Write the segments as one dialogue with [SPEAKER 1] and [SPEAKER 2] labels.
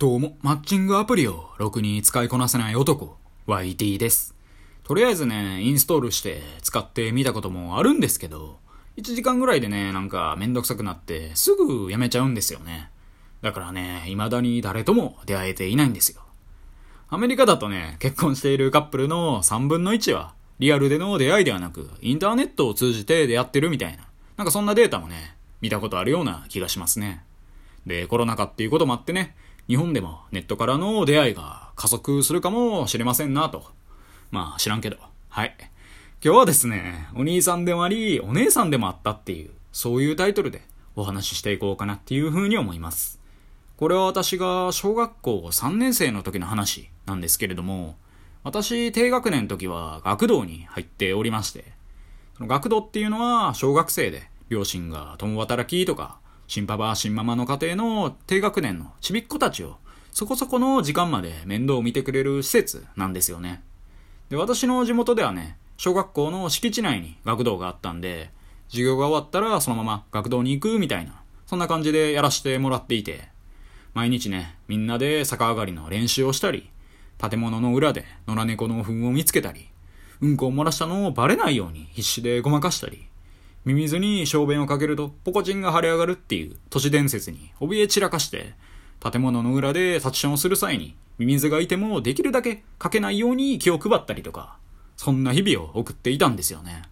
[SPEAKER 1] どうも、マッチングアプリをろくに使いこなせない男、YT です。とりあえずね、インストールして使ってみたこともあるんですけど、1時間ぐらいでね、なんかめんどくさくなってすぐやめちゃうんですよね。だからね、未だに誰とも出会えていないんですよ。アメリカだとね、結婚しているカップルの3分の1は、リアルでの出会いではなく、インターネットを通じて出会ってるみたいな、なんかそんなデータもね、見たことあるような気がしますね。で、コロナ禍っていうこともあってね、日本でもネットからの出会いが加速するかもしれませんなと。まあ知らんけど。はい。今日はですね、お兄さんでもあり、お姉さんでもあったっていう、そういうタイトルでお話ししていこうかなっていうふうに思います。これは私が小学校3年生の時の話なんですけれども、私低学年の時は学童に入っておりまして、その学童っていうのは小学生で両親が共働きとか、新パパ、新ママの家庭の低学年のちびっ子たちをそこそこの時間まで面倒を見てくれる施設なんですよね。で、私の地元ではね、小学校の敷地内に学童があったんで、授業が終わったらそのまま学童に行くみたいな、そんな感じでやらせてもらっていて、毎日ね、みんなで逆上がりの練習をしたり、建物の裏で野良猫の糞を見つけたり、うんこを漏らしたのをバレないように必死でごまかしたり、ミミズに小便をかけるとポコチンが腫れ上がるっていう都市伝説に怯え散らかして、建物の裏で立ちションをする際にミミズがいてもできるだけかけないように気を配ったりとか、そんな日々を送っていたんですよね。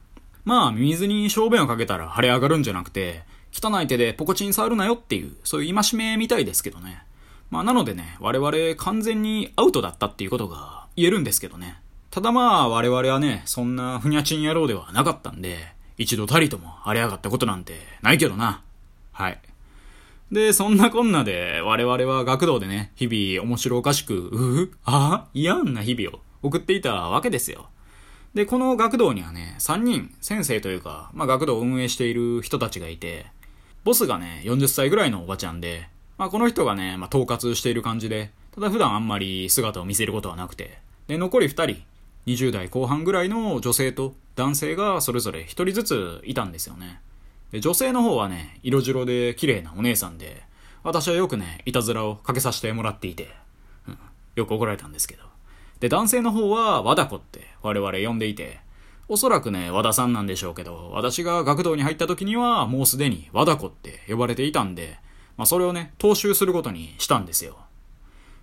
[SPEAKER 1] まあ、ミミズに小便をかけたら腫れ上がるんじゃなくて、汚い手でポコチン触るなよっていう、そういう戒めみたいですけどね。まあ、なのでね、我々完全にアウトだったっていうことが言えるんですけどね。ただまあ、我々はね、そんなふにゃちん野郎ではなかったんで、一度たりとも荒れ上がったことなんてないけどな。はい。で、そんなこんなで、我々は学童でね、日々面白おかしく、ううああ嫌な日々を送っていたわけですよ。で、この学童にはね、3人、先生というか、まあ学童を運営している人たちがいて、ボスがね、40歳ぐらいのおばちゃんで、まあこの人がね、まあ統括している感じで、ただ普段あんまり姿を見せることはなくて、で、残り2人、20代後半ぐらいの女性と男性がそれぞれ1人ずついたんですよね。で女性の方はね、色白で綺麗なお姉さんで、私はよくね、いたずらをかけさせてもらっていて、うん、よく怒られたんですけど。で、男性の方は和田子って我々呼んでいて、おそらくね、和田さんなんでしょうけど、私が学童に入った時にはもうすでに和田子って呼ばれていたんで、まあそれをね、踏襲することにしたんですよ。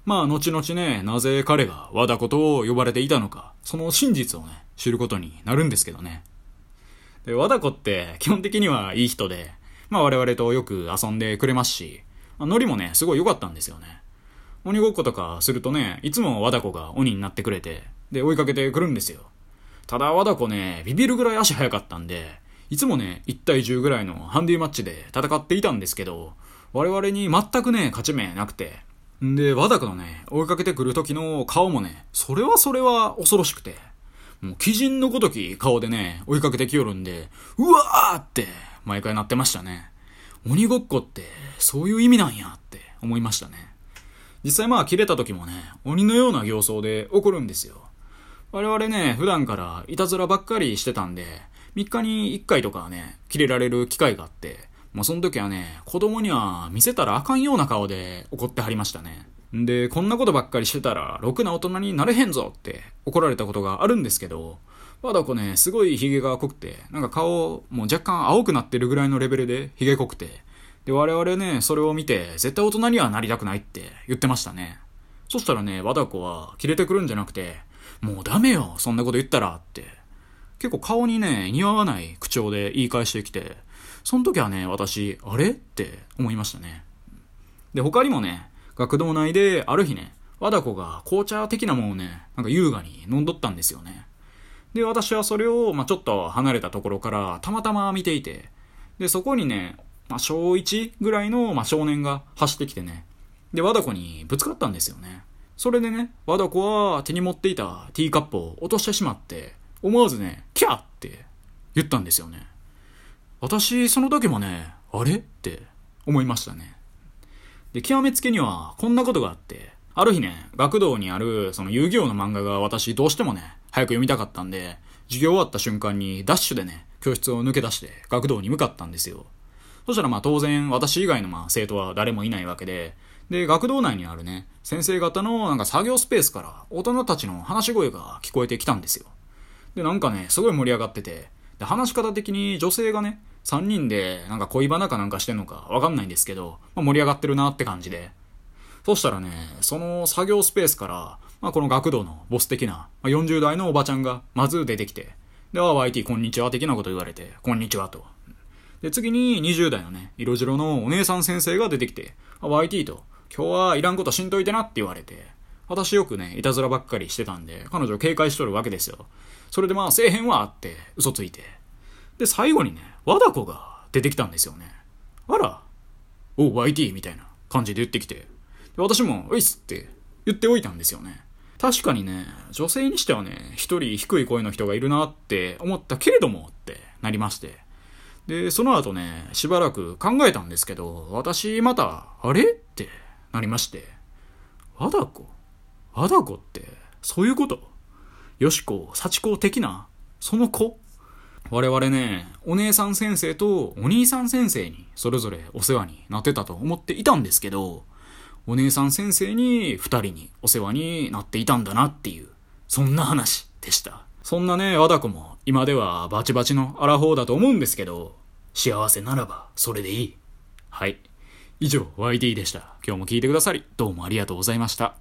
[SPEAKER 1] まあ、後々ね、なぜ彼が和田子と呼ばれていたのか、その真実をね、知ることになるんですけどね。で、和田子って基本的にはいい人で、まあ我々とよく遊んでくれますし、ノリもね、すごい良かったんですよね。鬼ごっことかするとね、いつも和田子が鬼になってくれて、で、追いかけてくるんですよ。ただ和田子ね、ビビるぐらい足速かったんで、いつもね、1対10ぐらいのハンディマッチで戦っていたんですけど、我々に全くね、勝ち目なくて、んで、和田子のね、追いかけてくる時の顔もね、それはそれは恐ろしくて、もう、鬼人のごとき顔でね、追いかけてきよるんで、うわーって、毎回なってましたね。鬼ごっこって、そういう意味なんやって思いましたね。実際まあ、切れた時もね、鬼のような形相で怒るんですよ。我々ね、普段からいたずらばっかりしてたんで、3日に1回とかね、切れられる機会があって、もうその時はね、子供には見せたらあかんような顔で怒ってはりましたね。んで、こんなことばっかりしてたら、ろくな大人になれへんぞって怒られたことがあるんですけど、和田子ね、すごい髭が濃くて、なんか顔もう若干青くなってるぐらいのレベルで髭濃くて、で、我々ね、それを見て、絶対大人にはなりたくないって言ってましたね。そしたらね、和田子は切れてくるんじゃなくて、もうダメよ、そんなこと言ったらって。結構顔にね、似合わない口調で言い返してきて、その時はね、私、あれ？って思いましたね。で、他にもね、学童内である日ね、和田子が紅茶的なものをね、なんか優雅に飲んどったんですよね。で、私はそれを、まあ、ちょっと離れたところからたまたま見ていて、で、そこにね、まあ、小1ぐらいの、まあ、少年が走ってきてね、で、和田子にぶつかったんですよね。それでね、和田子は手に持っていたティーカップを落としてしまって、思わずね、キャーって言ったんですよね。私、その時もね、あれ？って思いましたね。で、極めつけには、こんなことがあって、ある日ね、学童にある、その遊戯王の漫画が私どうしてもね、早く読みたかったんで、授業終わった瞬間にダッシュでね、教室を抜け出して学童に向かったんですよ。そしたらまあ当然私以外のまあ生徒は誰もいないわけで、で、学童内にあるね、先生方のなんか作業スペースから大人たちの話し声が聞こえてきたんですよ。で、なんかね、すごい盛り上がってて、で、話し方的に女性がね、3人でなんか恋バナかなんかしてんのかわかんないんですけど、まあ、盛り上がってるなって感じで。そしたらね、その作業スペースから、まあ、この学童のボス的な、まあ、40代のおばちゃんがまず出てきて、で、は YT こんにちは的なこと言われて、こんにちはと。で、次に20代のね、色白のお姉さん先生が出てきて、あ YT と、今日はいらんことしんといてなって言われて、私よくね、いたずらばっかりしてたんで、彼女警戒しとるわけですよ。それでまあ、せえへんわって、嘘ついて。で、最後にね、和田子が出てきたんですよね。あら、お、YT みたいな感じで言ってきて。で私も、ういっすって言っておいたんですよね。確かにね、女性にしてはね、一人低い声の人がいるなって思ったけれどもってなりまして。で、その後ね、しばらく考えたんですけど、私また、あれってなりまして。和田子？和田子って、そういうこと？よしこ、幸子的な？その子？我々ね、お姉さん先生とお兄さん先生にそれぞれお世話になってたと思っていたんですけど、お姉さん先生に二人にお世話になっていたんだなっていう、そんな話でした。そんなね、和田子も今ではバチバチのアラフォーだと思うんですけど、幸せならばそれでいい。はい。以上、YD でした。今日も聞いてくださり、どうもありがとうございました。